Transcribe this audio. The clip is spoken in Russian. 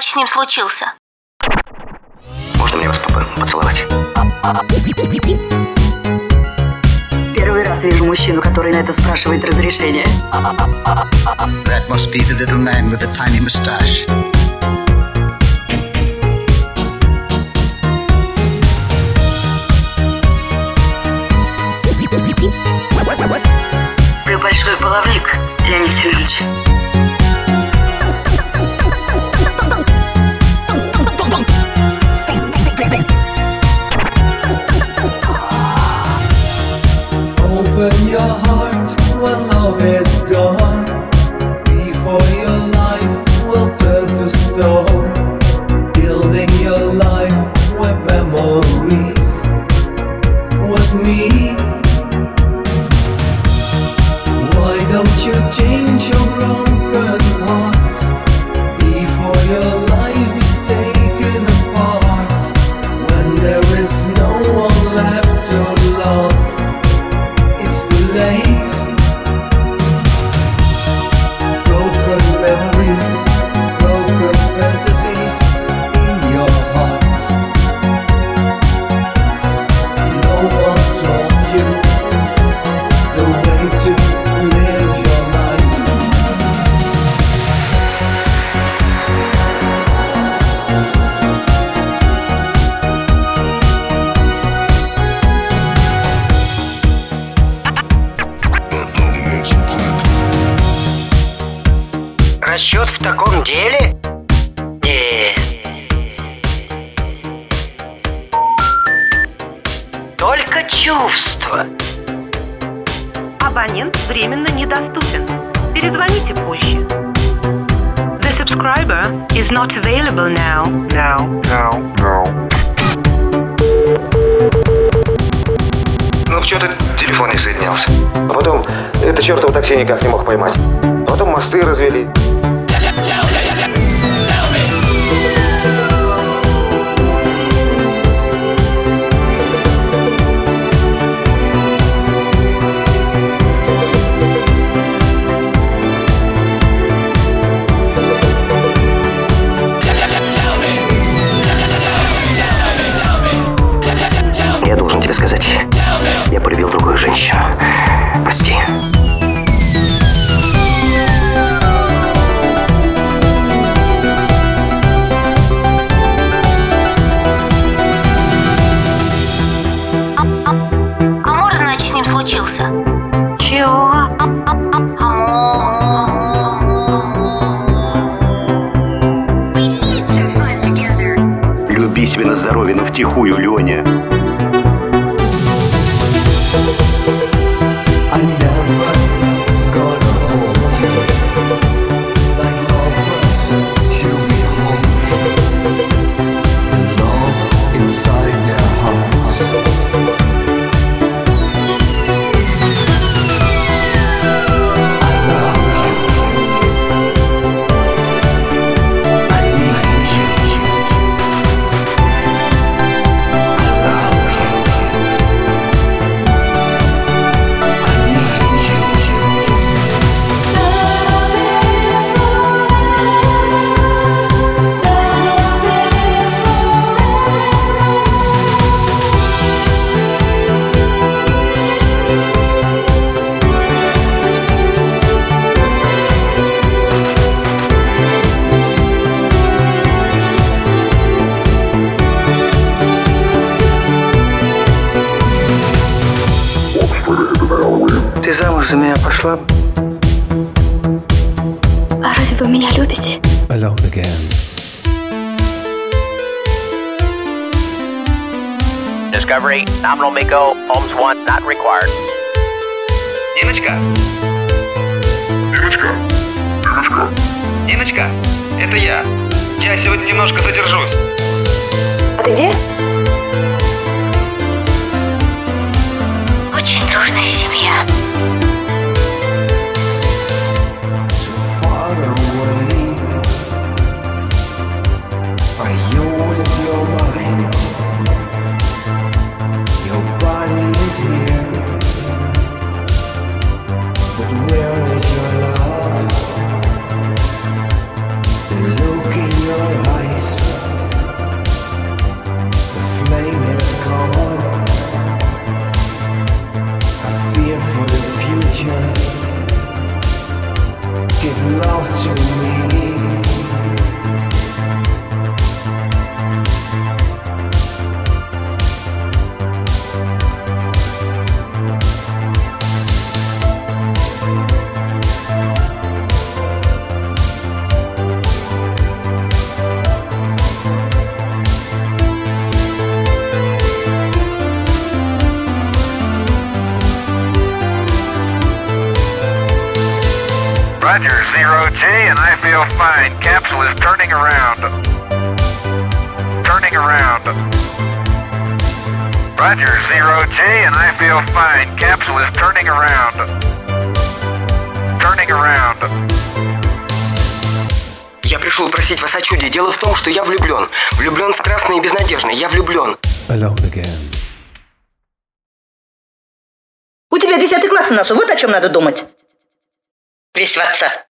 значит, с ним случился? Можно мне вас поп- поцеловать? Первый раз вижу мужчину, который на это спрашивает разрешение. That must be the little man with the tiny mustache. Ты большой баловник, Леонид Семенович. 기여하 Расчет в таком деле? Нет. Только чувства. Абонент временно недоступен. Перезвоните позже. The subscriber is not available now. Now, now, now. Ну, что-то телефон не соединялся. А потом это чертово такси никак не мог поймать. Потом мосты развели. Люби себе на здоровье, но втихую, Леня. За меня пошла? А разве вы меня любите? Alone again. Discovery, nominal Miko, Holmes 1, not required. Ниночка! Ниночка! Ниночка! Ниночка! Это я. Я сегодня немножко задержусь. А ты где? Give love to me. Roger, zero G, and I feel fine. Capsule is turning around. Turning around. Roger, zero G, and I feel fine. Capsule is turning around. Turning around. Я пришел просить вас о чуде. Дело в том, что я влюблен. Влюблен страстно и безнадежно. Я влюблен. Alone again. У тебя десятый класс на носу, вот о чем надо думать. Весь в отца.